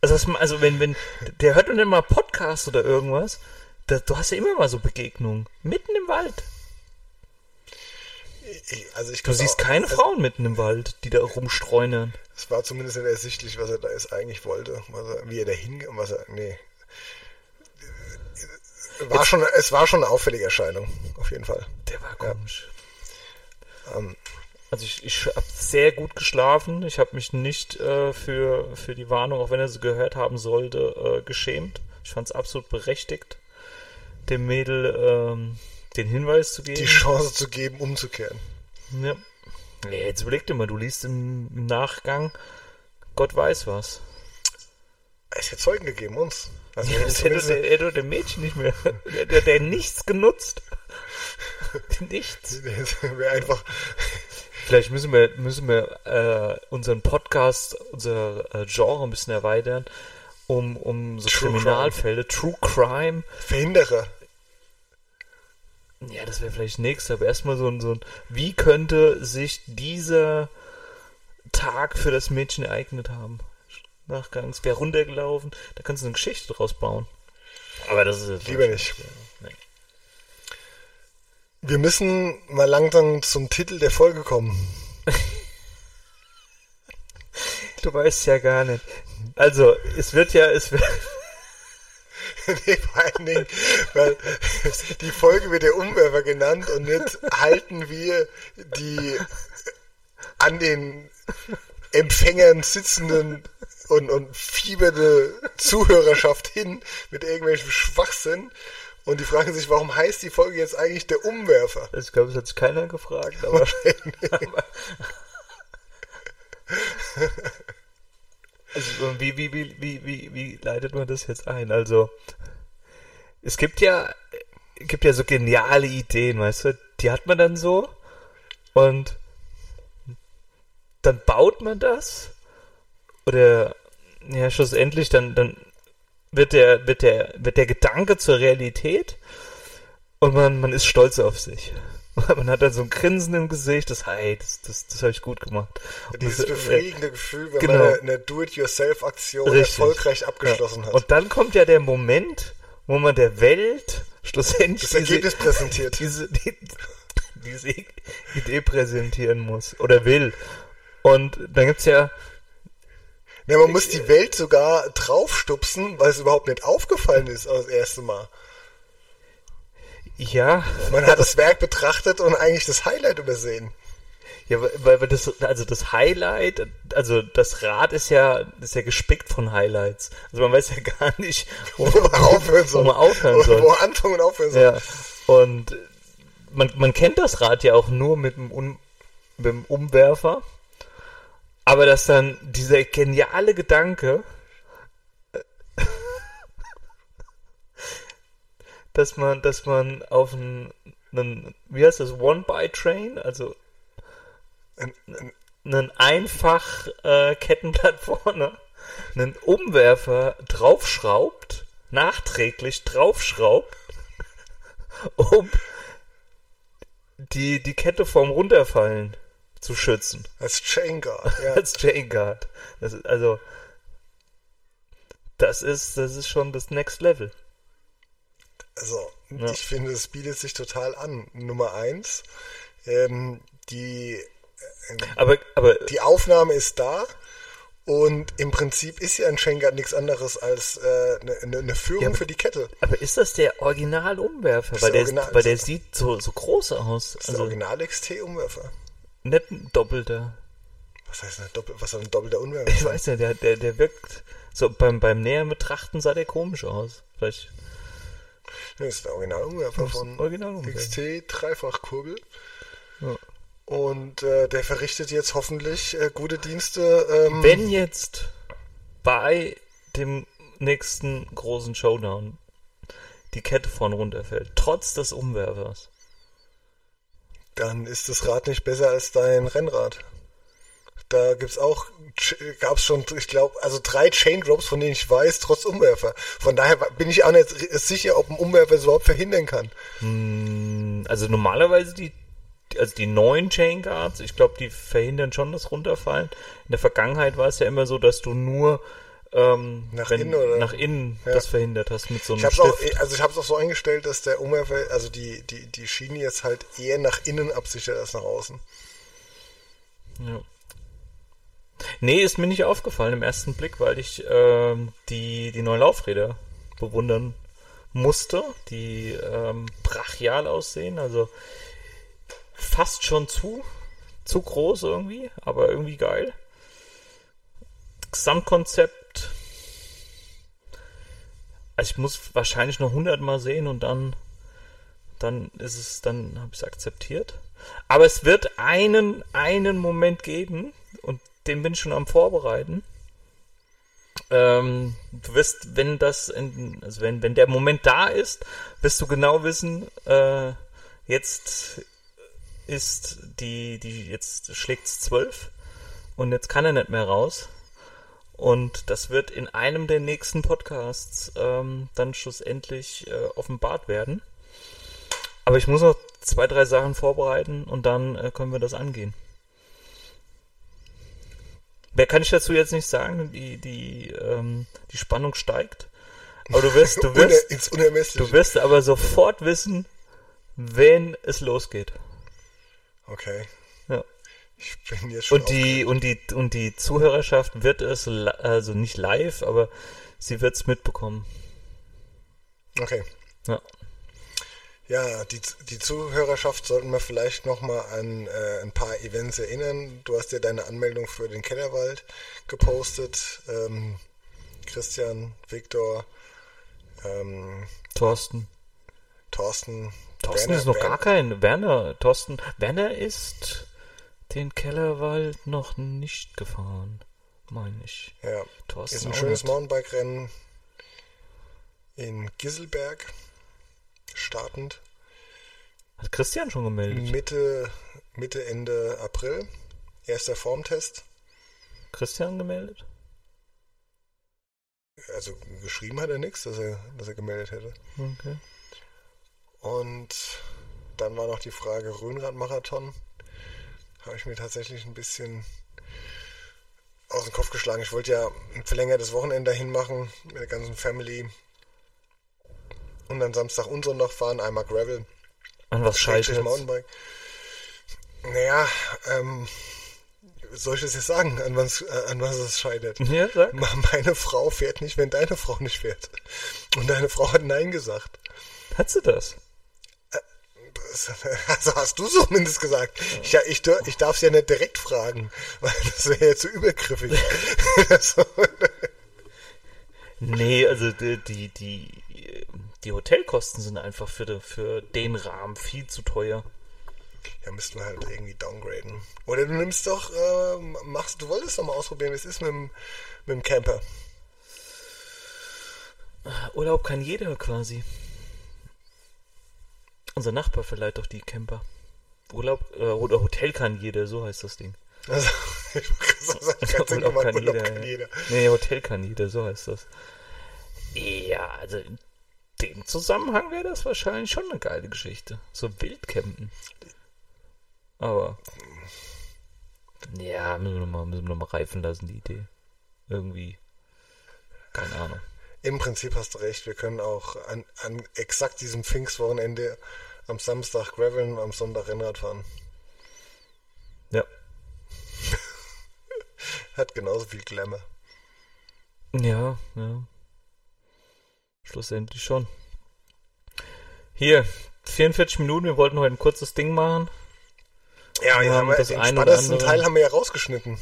Also, was, also wenn, wenn, der hört dann immer Podcast oder irgendwas, da, du hast ja immer mal so Begegnungen. Mitten im Wald. Ich, also ich Du siehst keine Frauen mitten im Wald, die da rumstreunern. Es war zumindest nicht ersichtlich, was er da jetzt eigentlich wollte. Was er, wie er da hing und was er. Nee. War schon, es war schon eine auffällige Erscheinung, auf jeden Fall. Der war komisch. Ähm, Also ich, ich habe sehr gut geschlafen. Ich habe mich nicht äh, für, für die Warnung, auch wenn er sie gehört haben sollte, äh, geschämt. Ich fand es absolut berechtigt, dem Mädel ähm, den Hinweis zu geben. die Chance zu geben, umzukehren. ja. Ja, jetzt überleg dir mal, du liest im, im Nachgang, Gott weiß was. Es hätte Zeugen gegeben, uns. Also Das hätte der, hätte der Mädchen nicht mehr. Der, der, der nichts genutzt. nichts. wäre einfach. Vielleicht müssen wir, müssen wir äh, unseren Podcast, unser äh, Genre ein bisschen erweitern, um, um so True Kriminalfälle, True Crime. Verhinderer. Ja, das wäre vielleicht nächstes, aber erstmal so ein, so ein, wie könnte sich dieser Tag für das Mädchen ereignet haben? Nachgangs, wäre runtergelaufen, da kannst du eine Geschichte draus bauen. Aber das ist jetzt Lieber nicht. Nee. Wir müssen mal langsam zum Titel der Folge kommen. Du weißt ja gar nicht. Also, es wird ja, es wird, nee, vor allen Dingen, weil die Folge wird der Umwerfer genannt und nicht halten wir die an den Empfängern sitzenden und, und fiebernde Zuhörerschaft hin mit irgendwelchem Schwachsinn. Und die fragen sich, warum heißt die Folge jetzt eigentlich der Umwerfer? also ich glaube, es hat sich keiner gefragt, aber, aber also, wie, wie, wie, wie, wie, wie leitet man das jetzt ein? Also, es gibt ja, gibt ja so geniale Ideen, weißt du, die hat man dann so und dann baut man das oder ja, schlussendlich dann, dann wird der, wird der, wird der Gedanke zur Realität und man, man ist stolz auf sich. Man hat dann so ein Grinsen im Gesicht, das, hey, das, das, das habe ich gut gemacht. Und Dieses das, äh, befriedigende Gefühl, wenn genau. man eine, eine Do-it-yourself-Aktion erfolgreich abgeschlossen ja. hat. Und dann kommt ja der Moment, wo man der Welt schlussendlich das Ergebnis präsentiert. diese, die, diese Idee präsentieren muss oder will. Und dann gibt's ja, Ja, man muss die Welt sogar draufstupsen, weil es überhaupt nicht aufgefallen ist das erste Mal. ja, Man hat das Werk betrachtet und eigentlich das Highlight übersehen. Ja, weil weil das, also das Highlight, also das Rad ist ja, ist ja gespickt von Highlights. Also man weiß ja gar nicht, wo, Wo man aufhören soll. wo man aufhören Wo- soll. Wo man anfangen und aufhören soll. Ja. Und man, man kennt das Rad ja auch nur mit dem, Un, mit dem Umwerfer. Aber dass dann dieser geniale Gedanke, dass man, dass man auf einen, einen wie heißt das, One-By-Train, also Ein- ein- einen einfach äh, Kettenblatt vorne, einen Umwerfer draufschraubt, nachträglich draufschraubt, um die, die Kette vom Runterfallen zu schützen. Als Chain Guard, ja. Als Chain Guard. Das ist, also, das ist, das ist schon das Next Level. Also, Ja. ich finde, es bietet sich total an. Nummer eins, ähm, die, Aber, aber, die Aufnahme ist da und im Prinzip ist ja ein Chain Guard nichts anderes als äh, eine, eine- eine Führung Ja, aber- für die Kette. aber ist das der Original-Umwerfer? ist Weil der der, Original- weil der sieht so, so groß aus. Das ist der Also, Original XT-Umwerfer. Nicht ein doppelter. Was heißt eine Doppel, was soll ein doppelter Unwerfer Ich weiß ja, der, der, der wirkt so beim, beim näheren Betrachten sah der komisch aus. Vielleicht Das ist der Original-Unwerfer ist von Original XT Dreifachkurbel. Ja. Und äh, der verrichtet jetzt hoffentlich äh, gute Dienste. Ähm, Wenn jetzt bei dem nächsten großen Showdown die Kette vorn runterfällt, trotz des Umwerfers, dann ist das Rad nicht besser als dein Rennrad. Da gibt's auch, gab's schon, ich glaube, also drei Chain Drops, von denen ich weiß, trotz Umwerfer. Von daher bin ich auch nicht sicher, ob ein Umwerfer es überhaupt verhindern kann. Hm, also normalerweise die, also die neuen Chain Guards, ich glaube, die verhindern schon das Runterfallen. In der Vergangenheit war es ja immer so, dass du nur ähm, Nach innen, oder? nach innen Ja. das verhindert hast mit so einem Ich hab's auch, Stift. also ich habe es auch so eingestellt, dass der Umwerfer, also die, die, die Schiene jetzt halt eher nach innen absichert als nach außen. Ja. Nee, ist mir nicht aufgefallen im ersten Blick, weil ich ähm, die, die neuen Laufräder bewundern musste, die ähm, brachial aussehen, also fast schon zu, zu groß irgendwie, aber irgendwie geil. Gesamtkonzept. Also ich muss wahrscheinlich noch 100 Mal sehen und dann, dann ist es, dann habe ich es akzeptiert. Aber es wird einen, einen Moment geben und den bin ich schon am Vorbereiten. Ähm, du wirst, wenn das, in, also wenn, wenn der Moment da ist, wirst du genau wissen, äh, jetzt ist die, die, jetzt schlägt's zwölf und jetzt kann er nicht mehr raus. Und das wird in einem der nächsten Podcasts ähm, dann schlussendlich äh, offenbart werden. Aber ich muss noch zwei, drei Sachen vorbereiten und dann äh, können wir das angehen. Mehr kann ich dazu jetzt nicht sagen. Die, die, ähm, die Spannung steigt. Aber du wirst, du wirst, du wirst aber sofort wissen, wenn es losgeht. okay. Ich bin jetzt schon Und die, und die, und die Zuhörerschaft wird es, also nicht live, aber sie wird es mitbekommen. Okay. Ja. Ja, die, die Zuhörerschaft sollten wir vielleicht nochmal an äh, ein paar Events erinnern. Du hast ja deine Anmeldung für den Kellerwald gepostet. Ähm, Christian, Viktor, ähm, Thorsten. Thorsten. Thorsten Werner- ist noch Werner- gar kein. Werner, Thorsten. Werner ist den Kellerwald noch nicht gefahren. Meine ich. Ja, Thorsten ist ein schönes. Mountainbike-Rennen in Gisselberg. Startend. Hat Christian schon gemeldet? Mitte, Mitte, Ende April. Erster Formtest. Christian gemeldet? Also geschrieben hat er nichts, dass er, dass er gemeldet hätte. Okay. Und dann war noch die Frage Rhönrad-Marathon. Habe ich mir tatsächlich ein bisschen aus dem Kopf geschlagen. Ich wollte ja ein verlängertes Wochenende dahin machen mit der ganzen Family. Und dann Samstag und Sonntag fahren, einmal Gravel, An was scheitert Mountainbike. Naja, ähm, soll ich es jetzt sagen, an was, äh, an was es scheitert? Ja, sag. Meine Frau fährt nicht, wenn deine Frau nicht fährt. Und deine Frau hat Nein gesagt. Hat sie das? Also hast du zumindest gesagt. Ich, ich, ich darf es ja nicht direkt fragen, weil das wäre ja zu übergriffig. so, Nee, also die, die, die, die Hotelkosten sind einfach für, de, für den Rahmen viel zu teuer. ja, müssten wir halt irgendwie downgraden. Oder du nimmst doch, äh, machst, du wolltest doch mal ausprobieren, wie es ist mit dem, mit dem Camper. Urlaub kann jeder quasi. Unser Nachbar verleiht doch die Camper. Urlaub äh, oder Hotel kann jeder, so heißt das Ding. Also, ich sagen, Urlaub mal, kann Urlaub jeder. kann ja. jeder. Nee, Hotel kann jeder, so heißt das. Ja, also in dem Zusammenhang wäre das wahrscheinlich schon eine geile Geschichte. So Wildcampen. Aber. Ja, müssen wir nochmal noch mal reifen lassen, die Idee. Irgendwie. Keine Ahnung. Im Prinzip hast du recht, wir können auch an, an exakt diesem Pfingstwochenende am Samstag graveln, am Sonntag Rennrad fahren. Ja. Hat genauso viel Glamour. Ja, ja. Schlussendlich schon. Hier, 44 Minuten, wir wollten heute ein kurzes Ding machen. Ja, Wir ja haben haben das den ein oder spannendsten andere- Teil haben wir ja rausgeschnitten.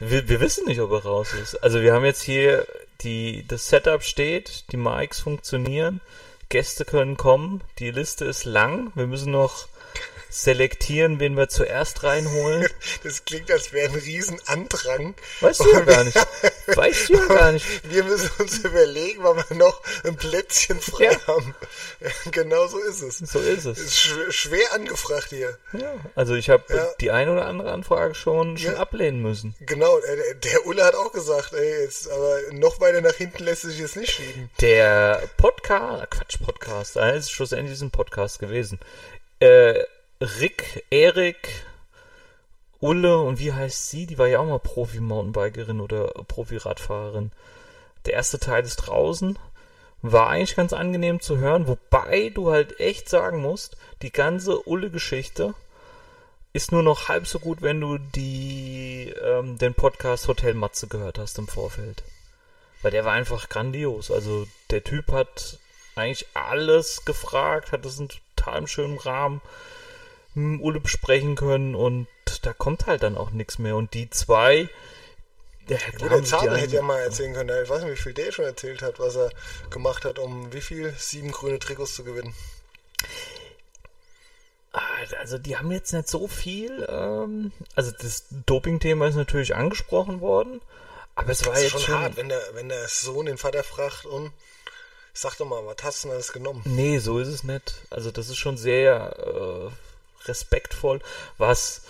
Wir, wir wissen nicht, ob er raus ist. Also wir haben jetzt hier die, das Setup steht, die Mics funktionieren, Gäste können kommen, die Liste ist lang, wir müssen noch selektieren, wen wir zuerst reinholen. Das klingt, als wäre ein Riesenandrang. Weißt du ja gar nicht. Weißt du ja gar nicht. Wir müssen uns überlegen, wann wir noch ein Plätzchen frei Ja. haben. Ja, genau so ist es. So ist es. Ist sch schwer angefragt hier. Ja, also ich habe Ja. die eine oder andere Anfrage schon, schon ablehnen müssen. Genau, äh, der Ulle hat auch gesagt, ey, jetzt, aber noch weiter nach hinten lässt sich jetzt nicht schieben. Der Podcast, Quatsch, Podcast, ist schlussendlich ein Podcast gewesen. Äh, Rick, Erik, Ulle und wie heißt sie? Die war ja auch mal Profi-Mountainbikerin oder Profi-Radfahrerin. Der erste Teil ist draußen. War eigentlich ganz angenehm zu hören, wobei du halt echt sagen musst, die ganze Ulle-Geschichte ist nur noch halb so gut, wenn du die, ähm, den Podcast Hotel Matze gehört hast im Vorfeld. Weil der war einfach grandios. Also der Typ hat eigentlich alles gefragt, hat es in total schönen Rahmen mit Ulle besprechen können und da kommt halt dann auch nichts mehr. Und die zwei, ja, Gut, der Zabel hätte ja mal erzählen können, ich weiß nicht, wie viel der schon erzählt hat, was er gemacht hat, um wie viel? Sieben grüne Trikots zu gewinnen. Ah, Also die haben jetzt nicht so viel. Ähm, also das Doping-Thema ist natürlich angesprochen worden, aber es war Das ist jetzt schon schon. hart, wenn der, wenn der Sohn den Vater fragt und sag doch mal, was hast du denn alles genommen? Nee, so ist es nicht. Also das ist schon sehr äh, respektvoll, was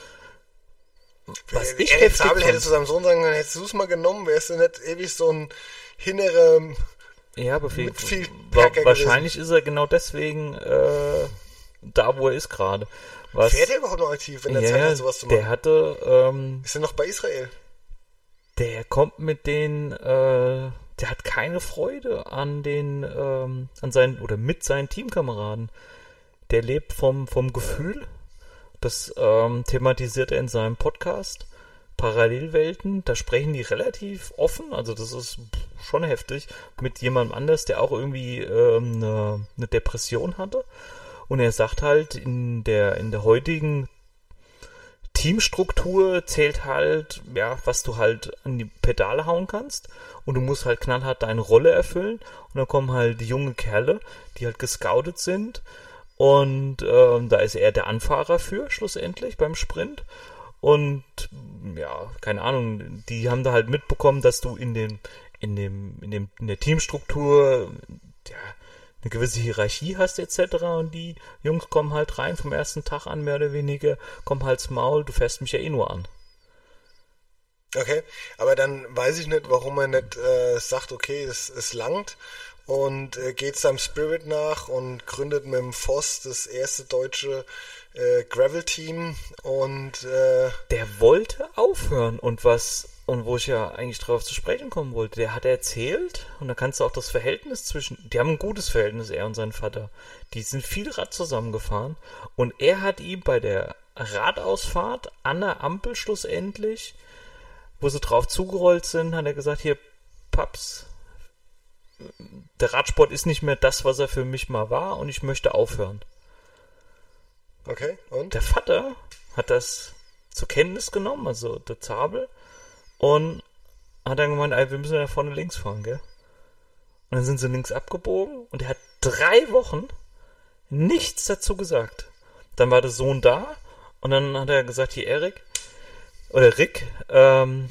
was ich Erik Zabel hätte zu seinem Sohn sagen können, hättest du es mal genommen, wärst du nicht ewig so ein hinnerer Ja, aber viel, mit viel wa wahrscheinlich ist er genau deswegen äh, da, wo er ist gerade. Was? Fährt er überhaupt noch aktiv, wenn er Zeit ja, hat, sowas zu machen? der hatte, ähm, ist er noch bei Israel? der kommt mit den, äh, der hat keine Freude an den, ähm, an seinen oder mit seinen Teamkameraden. Der lebt vom vom Gefühl. Das ähm, thematisiert er in seinem Podcast. Parallelwelten, da sprechen die relativ offen, also das ist schon heftig, mit jemandem anders, der auch irgendwie ähm, eine, eine Depression hatte. Und er sagt halt, in der, in der heutigen Teamstruktur zählt halt, ja, was du halt an die Pedale hauen kannst. Und du musst halt knallhart deine Rolle erfüllen. Und dann kommen halt die junge Kerle, die halt gescoutet sind. Und ähm, da ist er der Anfahrer für, schlussendlich, beim Sprint. Und ja, keine Ahnung, die haben da halt mitbekommen, dass du in dem, in dem, in dem, in der Teamstruktur, ja, eine gewisse Hierarchie hast etc. Und die Jungs kommen halt rein vom ersten Tag an, mehr oder weniger, kommen halt's Maul, du fährst mich ja eh nur an. Okay, aber dann weiß ich nicht, warum er nicht äh, sagt, okay, es, es langt und äh, geht seinem Spirit nach und gründet mit dem Voss das erste deutsche äh, Gravel-Team und äh, Der wollte aufhören und was, und wo ich ja eigentlich drauf zu sprechen kommen wollte, der hat erzählt, und da kannst du auch das Verhältnis zwischen, die haben ein gutes Verhältnis, er und sein Vater. Die sind viel Rad zusammengefahren und er hat ihm bei der Radausfahrt an der Ampel schlussendlich, wo sie drauf zugerollt sind, hat er gesagt, hier, Paps, der Radsport ist nicht mehr das, was er für mich mal war und ich möchte aufhören. okay, und? Der Vater hat das zur Kenntnis genommen, also der Zabel, und hat dann gemeint, ey, wir müssen da vorne links fahren, gell? Und dann sind sie links abgebogen und er hat drei Wochen nichts dazu gesagt. Dann war der Sohn da und dann hat er gesagt, hier Erik oder Rick, ähm,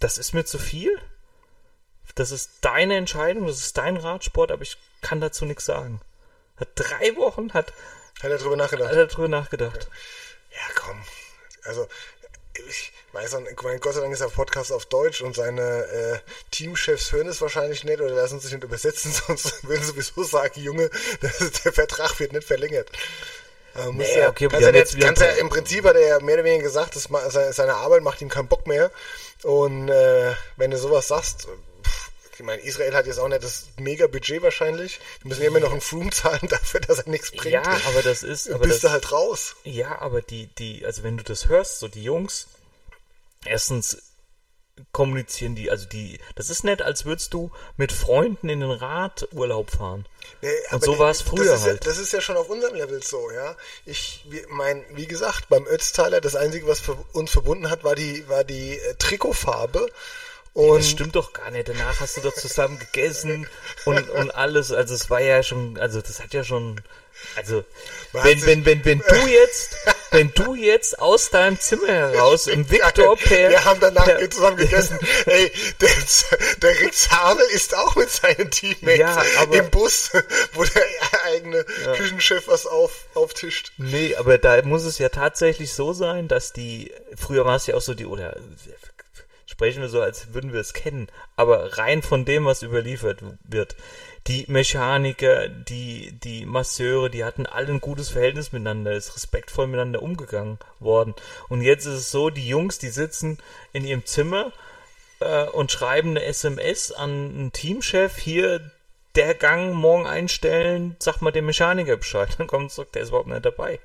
das ist mir zu viel. Das ist deine Entscheidung, das ist dein Radsport, aber ich kann dazu nichts sagen. Hat drei Wochen hat, Hat er drüber nachgedacht? hat er drüber nachgedacht. Ja, komm. Also, ich weiß nicht, ich meine, Gott sei Dank ist der Podcast auf Deutsch und seine äh, Teamchefs hören es wahrscheinlich nicht oder lassen sich nicht übersetzen, sonst würden sie sowieso sagen, Junge, das, der Vertrag wird nicht verlängert. Muss Nee, ja, okay, kannst ja jetzt kannst ja, Im Prinzip hat er ja mehr oder weniger gesagt, dass ma- seine, Arbeit macht ihm keinen Bock mehr. Und äh, wenn du sowas sagst, ich meine, Israel hat jetzt auch nicht das mega Budget wahrscheinlich. Die müssen ja immer noch einen Froome zahlen dafür, dass er nichts bringt. Ja, aber das ist, aber bist das, du halt raus. ja, aber die, die, also wenn du das hörst, so die Jungs, erstens kommunizieren die. Also die, das ist nett, als würdest du mit Freunden in den Radurlaub fahren. Nee, Und so war es früher das ist halt. Ja, das ist ja schon auf unserem Level so, ja. Ich mein, wie gesagt, beim Ötztaler, das Einzige, was für uns verbunden hat, war die, war die äh, Trikotfarbe. Und Das stimmt doch gar nicht. Danach hast du doch zusammen gegessen und, und alles. Also es war ja schon, also das hat ja schon, also wenn, wenn, wenn, wenn du jetzt, wenn du jetzt aus deinem Zimmer heraus im Victor per, Wir haben danach per, zusammen gegessen. Ey, der, der Rick Zabel ist auch mit seinen Teammates Ja, aber- im Bus, wo der eigene Küchenchef was auf, auftischt. Nee, aber da muss es ja tatsächlich so sein, dass die, früher war es ja auch so die, oder sprechen wir so, als würden wir es kennen, aber rein von dem, was überliefert wird, die Mechaniker, die, die Masseure, die hatten alle ein gutes Verhältnis miteinander, ist respektvoll miteinander umgegangen worden. Und jetzt ist es so, die Jungs, die sitzen in ihrem Zimmer äh, und schreiben eine SMS an einen Teamchef, hier, der Gang morgen einstellen, sag mal dem Mechaniker Bescheid. Dann kommt zurück, der ist überhaupt nicht dabei.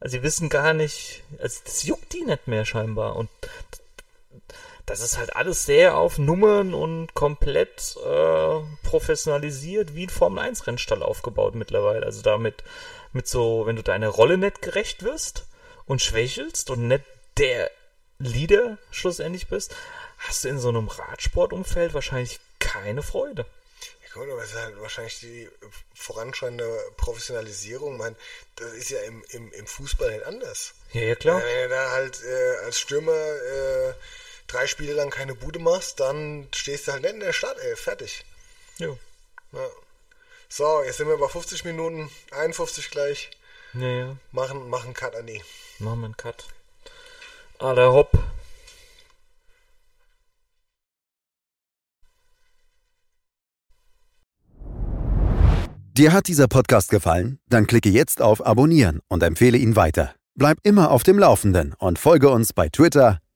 Also sie wissen gar nicht, also das juckt die nicht mehr scheinbar. Und das ist halt alles sehr auf Nummern und komplett äh, professionalisiert, wie ein Formel-1-Rennstall aufgebaut mittlerweile. Also damit mit so, wenn du deiner Rolle nicht gerecht wirst und schwächelst und nicht der Leader schlussendlich bist, hast du in so einem Radsportumfeld wahrscheinlich keine Freude. Ja, gut, aber es ist halt wahrscheinlich die voranschreitende Professionalisierung. Man, das ist ja im, im, im Fußball nicht anders. Ja, ja klar. Wenn du da halt äh, als Stürmer äh, drei Spiele lang keine Bude machst, dann stehst du halt nicht in der Stadt, ey, fertig. Jo. Ja. So, jetzt sind wir bei 50 Minuten, 51 gleich. Ja, ja. Machen, machen Cut an die. Machen wir einen Cut. Aller hopp. Dir hat dieser Podcast gefallen? Dann klicke jetzt auf Abonnieren und empfehle ihn weiter. Bleib immer auf dem Laufenden und folge uns bei Twitter,